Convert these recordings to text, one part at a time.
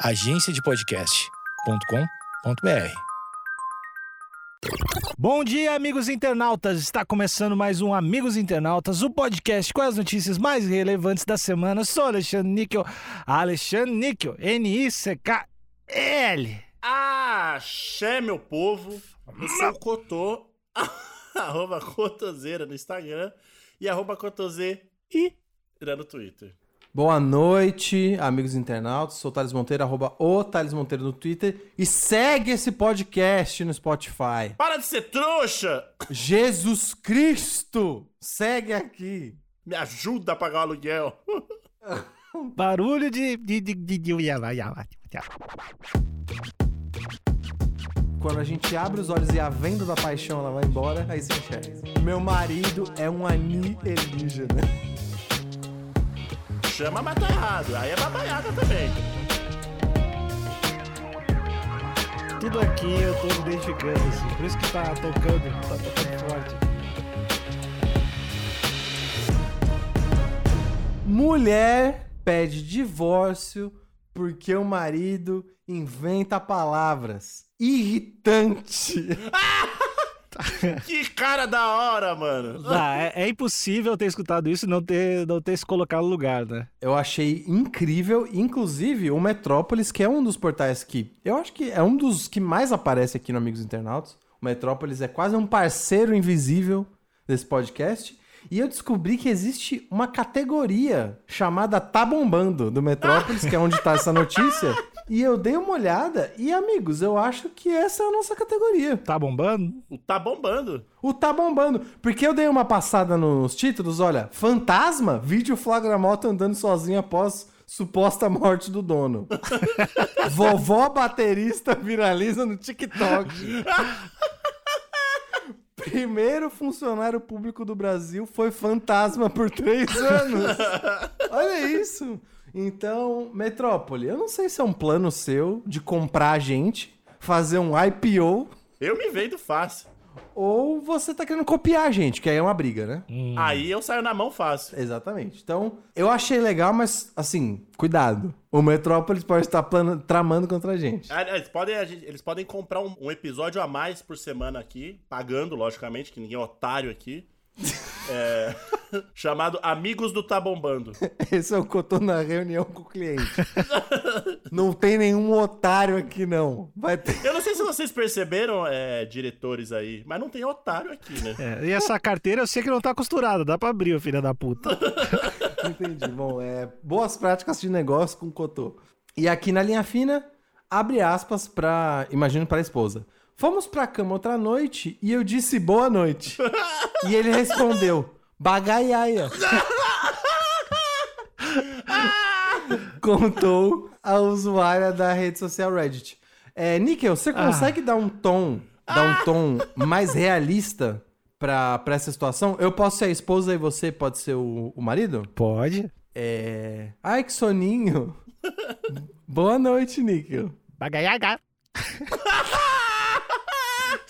agenciadepodcast.com.br. Bom dia, amigos internautas! Está começando mais um Amigos Internautas, o podcast com as notícias mais relevantes da semana. Eu sou Alexandre Níquel, Alexandre Níquel, N-I-C-K-L. Axé, meu povo. Eu sou o Cotô, arroba Cotoseira no Instagram e arroba Cotoseira no Twitter. Boa noite, amigos internautas. Sou o Thales Monteiro, arroba o Thales Monteiro no Twitter. E segue esse podcast no Spotify. Para de ser trouxa! Jesus Cristo! Segue aqui. Me ajuda a pagar o aluguel. Barulho de. de, de, de, de... Quando a gente abre os olhos e a venda da paixão ela vai embora, aí você enxerga. Meu marido é um alienígena. Chama, mas tá errado. Aí é babaiada também. Tudo aqui eu tô me identificando, assim. Por isso que tá tocando, tá tocando forte. Mulher pede divórcio porque o marido inventa palavras. Irritante. Que cara da hora, mano. Ah, é, é impossível ter escutado isso e não ter, não ter se colocado no lugar, né? Eu achei incrível, inclusive o Metrópolis, que é um dos portais que eu acho que é um dos que mais aparece aqui no Amigos Internautas. O Metrópolis é quase um parceiro invisível desse podcast. E eu descobri que existe uma categoria chamada Tá Bombando do Metrópolis, que é onde tá essa notícia. E eu dei uma olhada e, amigos, eu acho que essa é a nossa categoria. Tá bombando? O Tá bombando. O Tá Bombando. Porque eu dei uma passada nos títulos, olha. Fantasma, vídeo flagra moto andando sozinho após suposta morte do dono. Vovó baterista viraliza no TikTok. Primeiro funcionário público do Brasil foi fantasma por três anos. Olha isso. Então, Metrópole, eu não sei se é um plano seu de comprar a gente, fazer um IPO, Eu me vendo fácil. ou você tá querendo copiar a gente, que aí é uma briga, né? Aí eu saio na mão fácil. Exatamente. Então, eu achei legal, mas, assim, cuidado. O Metrópolis pode estar plano- tramando contra a gente. Ah, Eles podem, eles podem comprar um, um episódio a mais por semana aqui, pagando, logicamente, que ninguém é otário aqui. É, chamado Amigos do Tá Bombando. Esse é o que eu tô na reunião com o cliente. não tem nenhum otário aqui, não. Vai ter. Eu não sei se vocês perceberam, é, diretores aí, mas não tem otário aqui, né? É, e essa carteira eu sei que não tá costurada, dá pra abrir, filha da puta. Entendi. Bom, é boas práticas de negócio com o Cotô. E aqui na linha fina, abre aspas pra. Imagino pra esposa. Fomos pra cama outra noite e eu disse boa noite. e ele respondeu: bagaiaia. Contou a usuária da rede social Reddit. É, Níquel, você consegue dar um tom, dar um tom mais realista pra, pra essa situação? Eu posso ser a esposa e você pode ser o, o marido? Pode. É. Ai, que soninho. Boa noite, Níquel. Bagaiaga.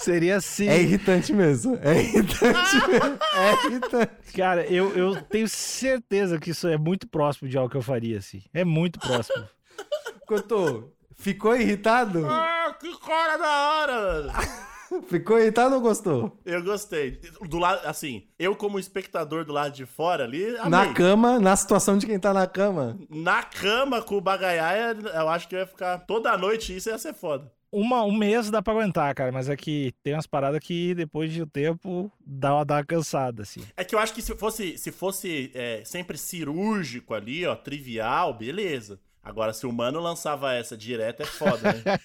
Seria assim. É irritante mesmo. É irritante mesmo. É irritante. Cara, eu, eu tenho certeza que isso é muito próximo de algo que eu faria, assim. É muito próximo. Cotô, ficou irritado? Ah, que cara da hora, mano. Ficou irritado ou gostou? Eu gostei. Do lado, assim, eu como espectador do lado de fora ali, amei. Na cama, na situação de quem tá na cama. Na cama com o bagaiaia, eu acho que eu ia ficar toda noite, isso ia ser foda. Uma, um mês dá pra aguentar, cara, mas é que tem umas paradas que depois de um tempo dá uma, dá uma cansada, assim. É que eu acho que se fosse, se fosse é, sempre cirúrgico ali, ó, trivial, beleza. Agora, se o mano lançava essa direto, é foda, né?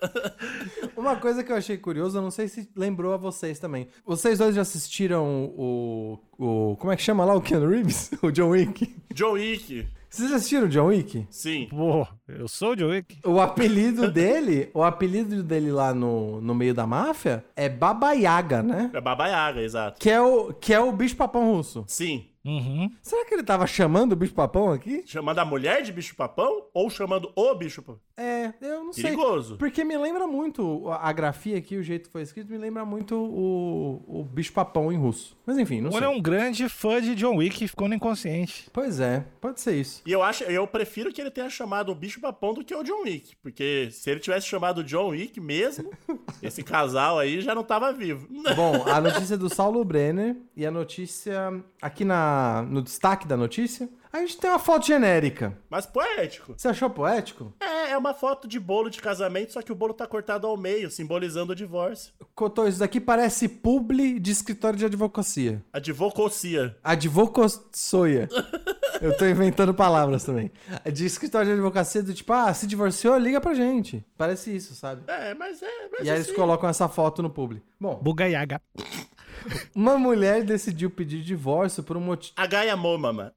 Uma coisa que eu achei curioso, eu não sei se lembrou a vocês também. Vocês dois já assistiram o. o como é que chama lá o Keanu Reeves? O John Wick? John Wick, Vocês assistiram o John Wick? sim. Pô, eu sou o John Wick. O apelido dele, o apelido dele lá no, no meio da máfia é Baba Yaga, né? É Baba Yaga, exato. Que é o, que é o bicho papão russo. Sim. Uhum. Será que ele tava chamando o bicho-papão aqui? Chamando a mulher de bicho-papão ou chamando o bicho-papão? É, eu não sei. Perigoso. Porque me lembra muito a a grafia aqui, o jeito que foi escrito, me lembra muito o, o bicho-papão em russo. Mas enfim, não O sei. É um grande fã de John Wick e ficou no inconsciente. Pois é, pode ser isso. E eu acho, eu prefiro que ele tenha chamado o bicho-papão do que o John Wick. Porque se ele tivesse chamado o John Wick mesmo, esse casal aí já não tava vivo. Bom, a notícia do Saulo Brenner e a notícia aqui na, no destaque da notícia, a gente tem uma foto genérica. Mas poético. Você achou poético? É, é uma foto de bolo de casamento, só que o bolo tá cortado ao meio, simbolizando o divórcio. Cotô, isso daqui parece publi de escritório de advocacia. Advococia. Advocossoia. Eu tô inventando palavras também. De escritório de advocacia do tipo, ah, se divorciou, liga pra gente. Parece isso, sabe? É, mas é. Mas E aí eles assim, colocam essa foto no publi. Bom, Bugaiaga. uma mulher decidiu pedir divórcio por um motivo. A Gaia Momama.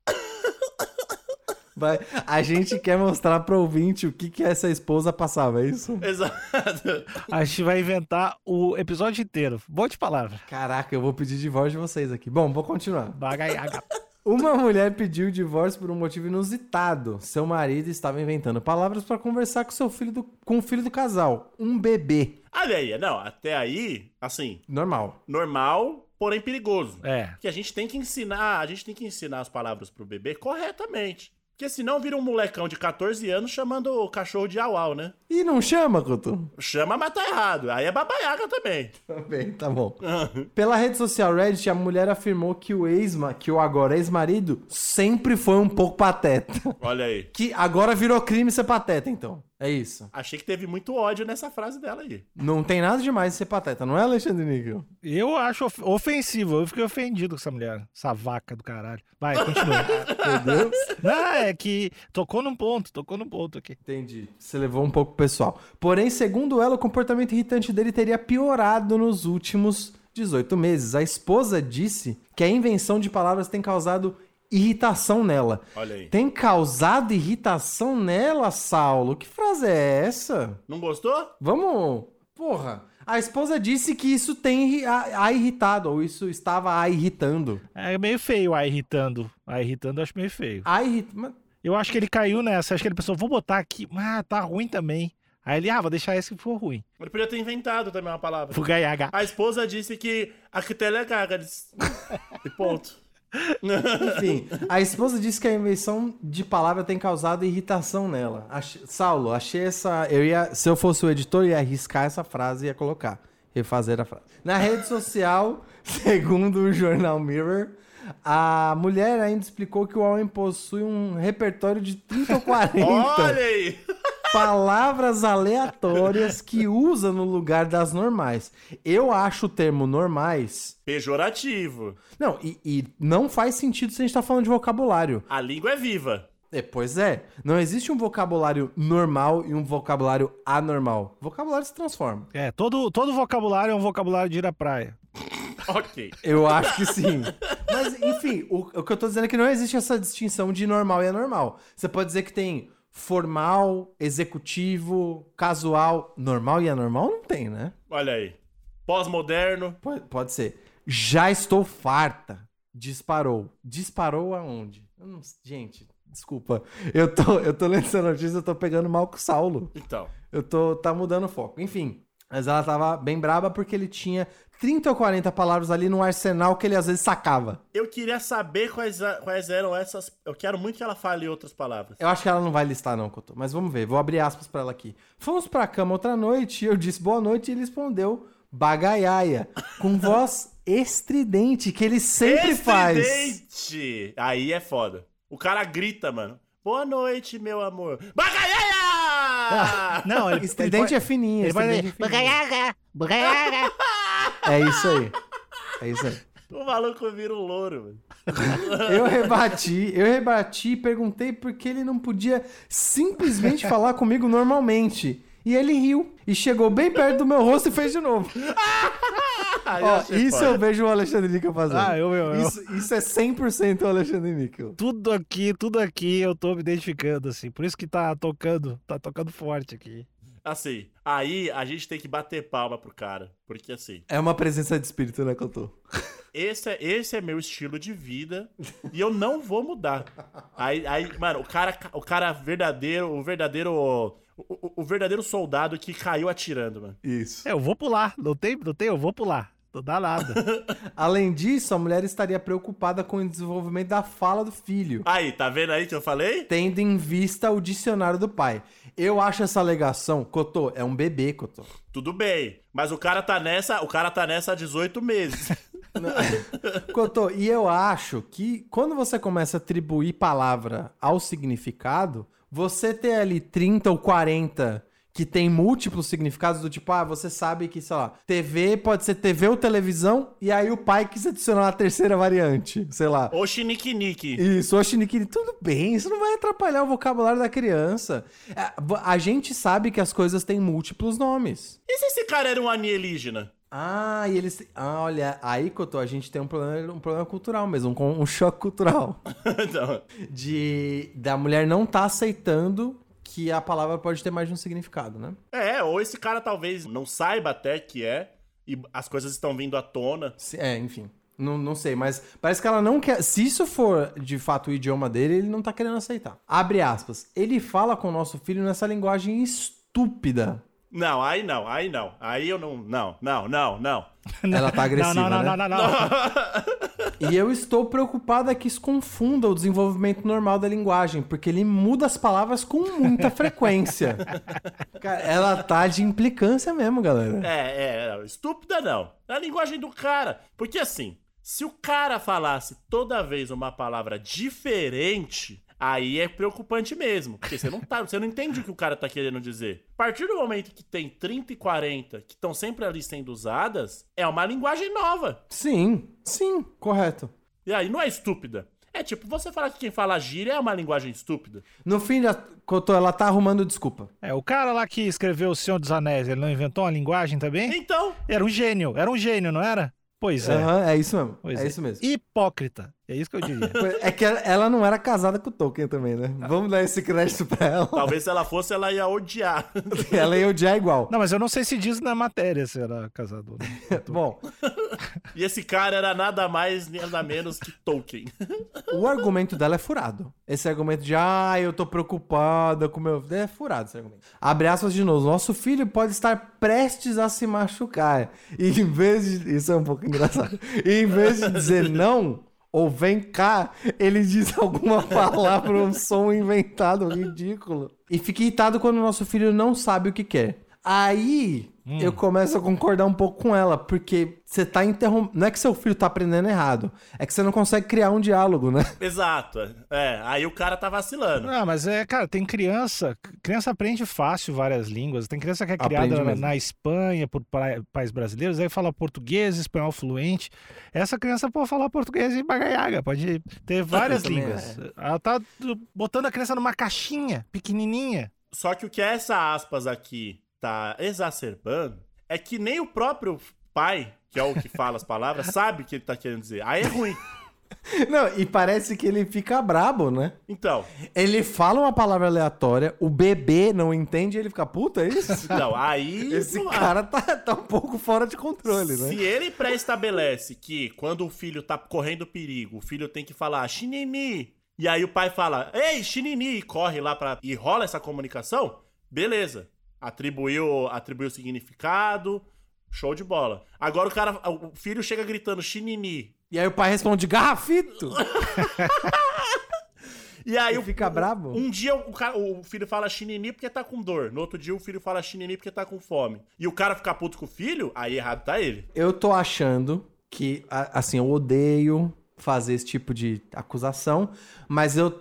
Vai, a gente quer mostrar pro ouvinte o que que essa esposa passava, é isso? Exato. A gente vai inventar o episódio inteiro. Boa de palavra. Caraca, eu vou pedir divórcio de vocês aqui. Bom, vou continuar. Bagaiaga. Uma mulher pediu o divórcio por um motivo inusitado. Seu marido estava inventando palavras para conversar com seu filho do, com o filho do casal, um bebê. Olha aí, não, até aí, assim, Normal. normal, porém perigoso. É. Porque a gente tem que ensinar, a gente tem que ensinar as palavras pro bebê corretamente. Porque senão vira um molecão de 14 anos chamando o cachorro de au né? E não chama, Couto? Chama, mas tá errado. Aí é babaiaga também. Também, tá bom. Pela rede social Reddit, a mulher afirmou que o ex, que o agora ex-marido sempre foi um pouco pateta. Olha aí. Que agora virou crime ser pateta, então. É isso. Achei que teve muito ódio nessa frase dela aí. Não tem nada demais de ser pateta, não é, Alexandre Níquel? Eu acho of- ofensivo. Eu fiquei ofendido com essa mulher. Essa vaca do caralho. Vai, continua. Meu Deus. Não, é que tocou num ponto, tocou num ponto aqui. Entendi. Você levou um pouco pro pessoal. Porém, segundo ela, o comportamento irritante dele teria piorado nos últimos 18 meses. A esposa disse que a invenção de palavras tem causado irritação nela. Olha aí. Tem causado irritação nela, Saulo? Que frase é essa? Não gostou? Vamos. Porra. A esposa disse que isso tem a, a irritado, ou isso estava a irritando. É meio feio a irritando. A irritando eu acho meio feio. A irritando. Eu acho que ele caiu nessa. Acho que ele pensou, vou botar aqui. Ah, tá ruim também. Aí ele, ah, vou deixar esse que for ruim. Ele podia ter inventado também uma palavra. Bugaiaga. A esposa disse que a Kitela é gaga. E ponto. Enfim, a esposa disse que a invenção de palavra tem causado irritação nela. Ach- Saulo, achei essa. Eu ia, se eu fosse o editor, ia arriscar essa frase e ia colocar. Refazer a frase. Na rede social, segundo o jornal Mirror, a mulher ainda explicou que o homem possui um repertório de 30 ou 40 Olha aí. Palavras aleatórias que usa no lugar das normais. Eu acho o termo normais. Pejorativo. Não, e, e não faz sentido se a gente tá falando de vocabulário. A língua é viva. É, pois é. Não existe um vocabulário normal e um vocabulário anormal. O vocabulário se transforma. É, todo, todo vocabulário é um vocabulário de ir à praia. Ok. Eu acho que sim. Mas, enfim, o, o que eu tô dizendo é que não existe essa distinção de normal e anormal. Você pode dizer que tem formal, executivo, casual. Normal e anormal não tem, né? Olha aí. Pós-moderno. Pode, pode ser. Já estou farta. Disparou. Disparou aonde? Não- gente, desculpa. Eu tô, eu tô lendo essa notícia, eu tô pegando mal com o Saulo. Então. Eu tô. Tá mudando o foco. Enfim. Mas ela tava bem braba porque ele tinha 30 ou 40 palavras ali no arsenal que ele às vezes sacava. Eu queria saber quais, quais eram essas. Eu quero muito que ela fale outras palavras. Eu acho que ela não vai listar, não, Couto. Mas vamos ver. Vou abrir aspas pra ela aqui. Fomos pra cama outra noite e eu disse boa noite e ele respondeu bagaiaia. Com voz estridente, que ele sempre faz. Estridente! Aí é foda. O cara grita, mano. Boa noite, meu amor. Bagaiaia! Não, ele, Estridente ele é fininho. Ele dizer, é. É isso aí. É isso aí. o maluco vira um louro, mano. Eu rebati, eu rebati e perguntei por que ele não podia simplesmente falar comigo normalmente. E ele riu e chegou bem perto do meu rosto e fez de novo. Eu Ó, achei isso foda. eu vejo o Alexandre Níquel fazendo. Ah, eu, eu, eu. Isso, isso é 100% o Alexandre Níquel. Tudo aqui, tudo aqui eu tô me identificando, assim. Por isso que tá tocando, tá tocando forte aqui. Assim, aí a gente tem que bater palma pro cara. Porque assim, É uma presença de espírito, né, que eu tô. esse é, esse é meu estilo de vida e eu não vou mudar. Aí, aí mano, o cara, o cara verdadeiro, o verdadeiro, o, o, o verdadeiro soldado que caiu atirando, mano. Isso. É, eu vou pular. Não tem, não tem, eu vou pular. Não dá nada. Além disso, a mulher estaria preocupada com o desenvolvimento da fala do filho, Aí, tá vendo aí que eu falei? tendo em vista o dicionário do pai. Eu acho essa alegação, Cotô, é um bebê, Cotô. Tudo bem, mas o cara tá nessa, o cara tá nessa há 18 meses. Cotô, e eu acho que quando você começa a atribuir palavra ao significado, você ter ali 30 ou 40 que tem múltiplos significados, do tipo, ah, você sabe que, sei lá, TV pode ser TV ou televisão, e aí o pai quis adicionar a terceira variante, sei lá. Ô Chiniquinique. Isso, Oxiniquini, tudo bem, isso não vai atrapalhar o vocabulário da criança. É, A gente sabe que as coisas têm múltiplos nomes. E se esse cara era um alienígena? Ah, e eles. Ah, olha, aí, Cotô, a gente tem um problema, um problema cultural mesmo, um, um choque cultural. Então, De da mulher não tá aceitando que a palavra pode ter mais de um significado, né? é, ou esse cara talvez não saiba até que é, e as coisas estão vindo à tona. É, enfim. Não, não sei, mas parece que ela não quer. Se isso for de fato o idioma dele, ele não tá querendo aceitar. Abre aspas. Ele fala com o nosso filho nessa linguagem estúpida. Não, aí não, aí não. Aí eu não. Não, não, não, não. Ela tá agressiva, não, não, né? não, não, não, não. E eu estou preocupada que isso confunda o desenvolvimento normal da linguagem, porque ele muda as palavras com muita frequência. Cara, ela tá de implicância mesmo, galera. É, é, estúpida não. É a linguagem do cara. Porque assim, se o cara falasse toda vez uma palavra diferente, aí é preocupante mesmo. Porque você não, tá, você não entende o que o cara tá querendo dizer. A partir do momento que tem 30 e 40 que estão sempre ali sendo usadas, é uma linguagem nova. Sim, sim, correto. E aí não é estúpida. É tipo, você falar que quem fala gíria é uma linguagem estúpida. No fim, da... Cotô, ela tá arrumando desculpa. É, o cara lá que escreveu O Senhor dos Anéis, ele não inventou uma linguagem também? Então, Era um gênio, era um gênio, não era? Pois é. Aham, é isso mesmo. Pois é, isso mesmo. Hipócrita. É isso que eu diria. É que ela- não era casada com o Tolkien também, né? Vamos dar esse crédito pra ela. talvez se ela fosse, ela ia odiar. Ela ia odiar igual. Não, mas eu não sei se diz na matéria se era casado. ou não. Bom, E esse cara era nada mais, nada menos que Tolkien. o argumento dela é furado. Esse argumento de, ah, eu tô preocupada com meu. É furado esse argumento. Abre aspas de novo. Nosso filho pode estar prestes a se machucar. E em vez de. Isso é um pouco engraçado. E em vez de dizer não. Ou vem cá, ele diz alguma palavra, um som inventado, ridículo. E fica irritado quando o nosso filho não sabe o que quer. Aí eu começo a concordar um pouco com ela, porque você tá interrompendo. Não é que seu filho tá aprendendo errado, é que você não consegue criar um diálogo, né? Exato. É, aí o cara tá vacilando. Não, mas é, cara, tem criança. Criança aprende fácil várias línguas. Tem criança que é criada na, na Espanha por pa- pais brasileiros, aí fala português, espanhol fluente. Essa criança pode falar português e bagaiaga, pode ter várias línguas. Ela tá do- botando a criança numa caixinha pequenininha. Só que o que essa aspas aqui tá exacerbando é que nem o próprio pai, que é o que fala as palavras, sabe o que ele tá querendo dizer. Aí é ruim. Não, e parece que ele fica brabo, né? Então, Ele fala uma palavra aleatória, o bebê não entende e ele fica, puta, é isso? então aí. Esse não- cara tá, tá um pouco fora de controle, Se né? ele pré-estabelece que quando o filho tá correndo perigo, o filho tem que falar xinini, e aí o pai fala, ei, xinini, e corre lá pra. e rola essa comunicação, beleza. Atribuiu, atribuiu o significado, show de bola. Agora o cara, o filho chega gritando xinini. E aí o pai responde, garrafito! E aí Ele o, fica brabo? um dia o, cara- o filho fala xinini porque tá com dor. No outro dia o filho fala xinini porque tá com fome. E o cara ficar puto com o filho, aí errado tá ele. Eu tô achando que, assim, eu odeio fazer esse tipo de acusação, mas eu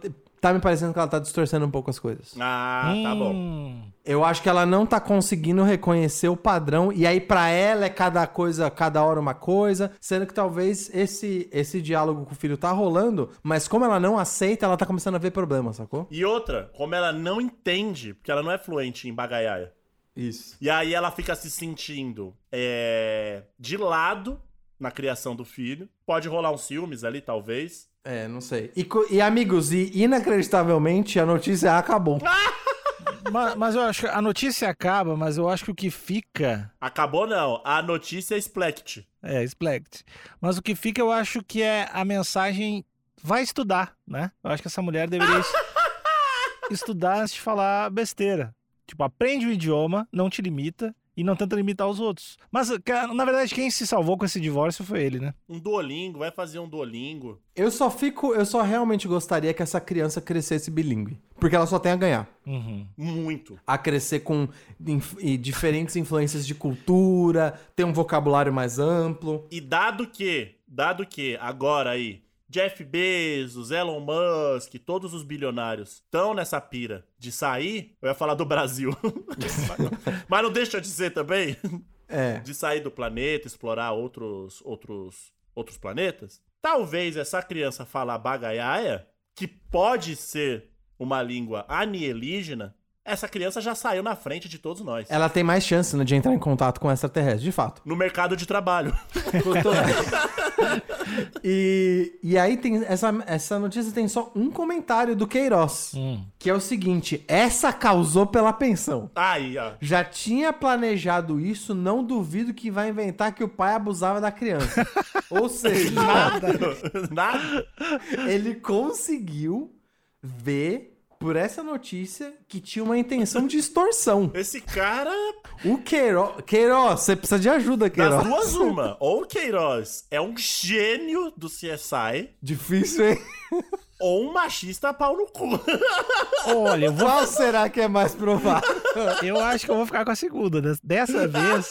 tá me parecendo que ela tá distorcendo um pouco as coisas. Ah, tá bom. Hum. Eu acho que ela não tá conseguindo reconhecer o padrão e aí pra ela é cada coisa, cada hora uma coisa, sendo que talvez esse esse diálogo com o filho tá rolando, mas como ela não aceita, ela tá começando a ver problema, sacou? E outra, como ela não entende, porque ela não é fluente em bagaiaia. Isso. E aí ela fica se sentindo é, de lado na criação do filho. Pode rolar uns ciúmes ali, talvez. É, não sei. E, e, amigos, e inacreditavelmente a notícia acabou. mas, mas eu acho que a notícia acaba, mas eu acho que o que fica. Acabou não. A notícia é Splect. É, Splect. Mas o que fica, eu acho que é a mensagem. Vai estudar, né? Eu acho que essa mulher deveria es- estudar antes de falar besteira. Tipo, aprende o idioma, não te limita e não tenta limitar os outros. Mas, na verdade, quem se salvou com esse divórcio foi ele, né? Um Duolingo, vai fazer um Duolingo. Eu só fico, eu só realmente gostaria que essa criança crescesse bilíngue. Porque ela só tem a ganhar. Uhum. Muito. A crescer com inf- e diferentes influências de cultura, ter um vocabulário mais amplo. E dado que, dado que agora aí, Jeff Bezos, Elon Musk, todos os bilionários estão nessa pira de sair, eu ia falar do Brasil. Mas não- deixa de ser também. É. de sair do planeta, explorar outros outros outros planetas. Talvez essa criança falar bagaiaia, que pode ser uma língua anielígena, essa criança já saiu na frente de todos nós. Ela tem mais chance né, de entrar em contato com extraterrestre, de fato. No mercado de trabalho. e, e aí tem essa, essa notícia tem só um comentário do Queiroz, Hum. que é o seguinte: essa causou pela pensão. Aí, ó. Já tinha planejado isso, não duvido que vai inventar que o pai abusava da criança. Ou seja, Nada. ele conseguiu ver por essa notícia que tinha uma intenção de extorsão. Esse cara, O Queiroz. Queiroz, você precisa de ajuda, das Queiroz. duas, uma. Ou o Queiroz é um gênio do CSI, Difícil, hein? ou um machista pau no cu. Olha, vou, Qual será que é mais provável? eu acho que eu vou ficar com a segunda. Des- Dessa vez,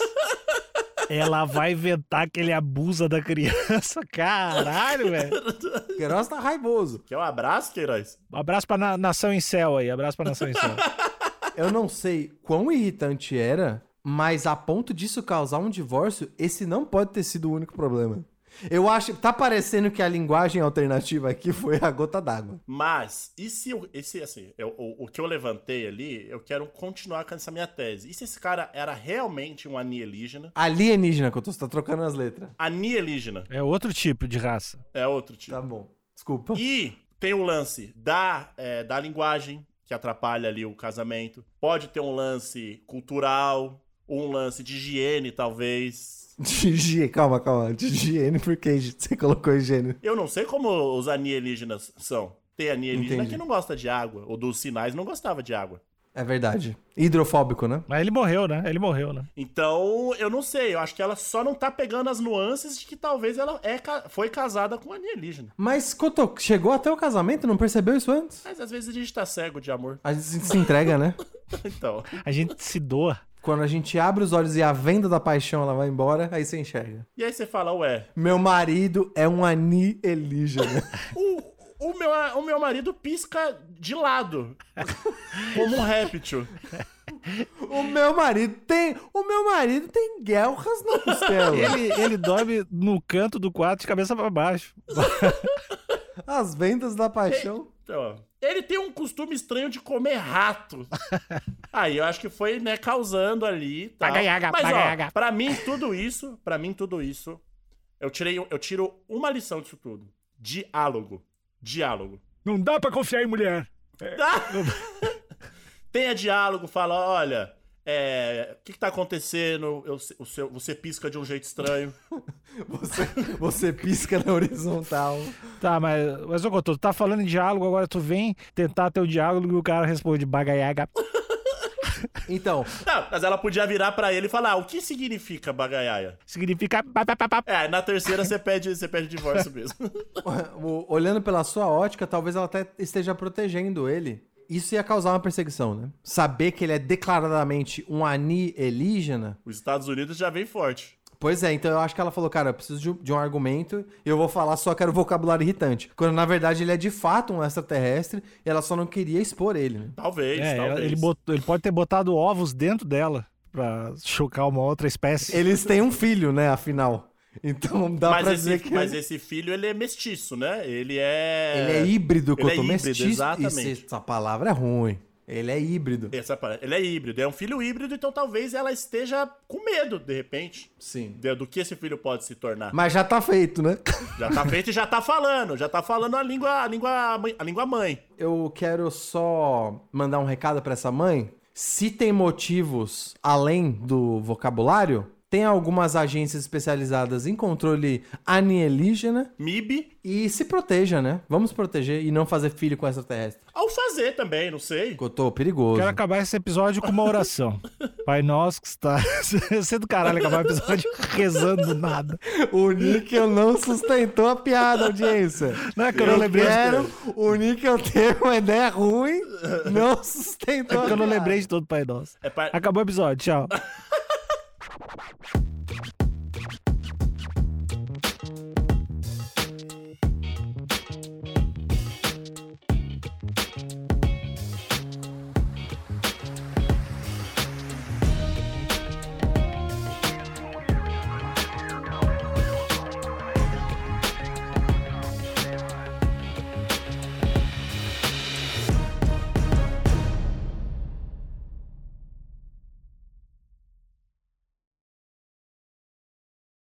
ela vai inventar que ele abusa da criança. Caralho, velho. Queiroz tá raivoso. Quer um abraço, Queiroz? Um abraço pra na- Nação em Céu aí. Abraço pra Nação em Céu. Eu não sei quão irritante era, mas a ponto disso causar um divórcio, esse não pode ter sido o único problema. Eu acho. Tá parecendo que a linguagem alternativa aqui foi a gota d'água. Mas, e se eu, esse, assim, eu- o, o que eu levantei ali, eu quero continuar com essa minha tese. E se esse cara era realmente um anielígena? Alienígena, que eu tô tá trocando as letras. Anielígena É outro tipo de raça. é outro tipo. Tá bom. Desculpa. E tem o lance da, é, da linguagem, que atrapalha ali o casamento. Pode ter um lance cultural, um lance de higiene, talvez. De higiene, calma, calma. De higiene, por que você colocou higiene? Eu não sei como os alienígenas são. Tem alienígena Entendi. que não gosta de água, ou dos sinais não gostava de água. É verdade. Hidrofóbico, né? Mas ele morreu, né? Ele morreu, né? Então, eu não sei, eu acho que ela só não tá pegando as nuances de que talvez ela é, foi casada com um alienígena. Mas, Cotô, chegou até o casamento, não percebeu isso antes? Mas às vezes a gente tá cego de amor. A gente se entrega, né? Então, A gente se doa. Quando a gente abre os olhos e a venda da paixão ela vai embora, aí você enxerga. e aí você fala, ué, Meu marido é um alienígena. o, o, meu, o meu marido pisca de lado, como um réptil. o meu marido tem. O meu marido tem guelras na costela. Ele, ele dorme no canto do quarto de cabeça pra baixo. As vendas da paixão. Então, ele tem um costume estranho de comer rato. Aí eu acho que foi, né, causando ali. Tal. Bagaiaga, Mas, bagaiaga. ó, pra mim, tudo isso, pra mim, tudo isso, eu, tirei, eu tiro uma lição disso tudo. Diálogo. Diálogo. Não dá pra confiar em mulher. Tenha diálogo, fala, olha, é, o que, que tá acontecendo? Eu, o seu, você pisca de um jeito estranho. Você, você pisca na horizontal. Tá, mas, mas ô tu tá falando em diálogo, agora tu vem tentar ter o diálogo e o cara responde bagaiaga. Então, Não, mas ela podia virar pra ele e falar, o que significa bagaiaia? Significa. É, na terceira você pede, você pede divórcio mesmo. olhando pela sua ótica, talvez ela até esteja protegendo ele. Isso ia causar uma perseguição, né? Saber que ele é declaradamente um alienígena. Os Estados Unidos já vem forte. Pois é, então eu acho que ela falou, cara, eu preciso de, de um argumento e eu vou falar só que era o vocabulário irritante. Quando na verdade ele é de fato um extraterrestre e ela só não queria expor ele, né? Talvez, É, talvez. ele, botou- ele pode ter botado ovos dentro dela pra chocar uma outra espécie. Eles têm um filho, né, afinal. Então dá mas, pra esse, dizer que mas esse filho, ele é mestiço, né? Ele é... ele é híbrido, Ele é Cotô, híbrido, mestiço. exatamente. Essa palavra é ruim. Ele é híbrido. Essa ele é híbrido, é um filho híbrido, então talvez ela esteja com medo, de repente, Sim. de- do que esse filho pode se tornar. Mas já tá feito, né? Já tá feito e já tá falando, já tá falando a língua, a língua, a língua mãe. Eu quero só mandar um recado pra essa mãe se tem motivos além do vocabulário, tem algumas agências especializadas em controle alienígena MIB, e se proteja, né? Vamos proteger e não fazer filho com extraterrestre. ao fazer também, não sei. Eu tô perigoso. Quero acabar esse episódio com uma oração. Pai nosso que está. Ia ser do caralho acabar o episódio rezando do nada. O Níquel não sustentou a piada, audiência. Não é que eu não lembrei. quero o Níquel ter uma ideia ruim, não sustentou É porque eu não lembrei de todo Pai Nosso. É pa- Acabou o episódio, tchau.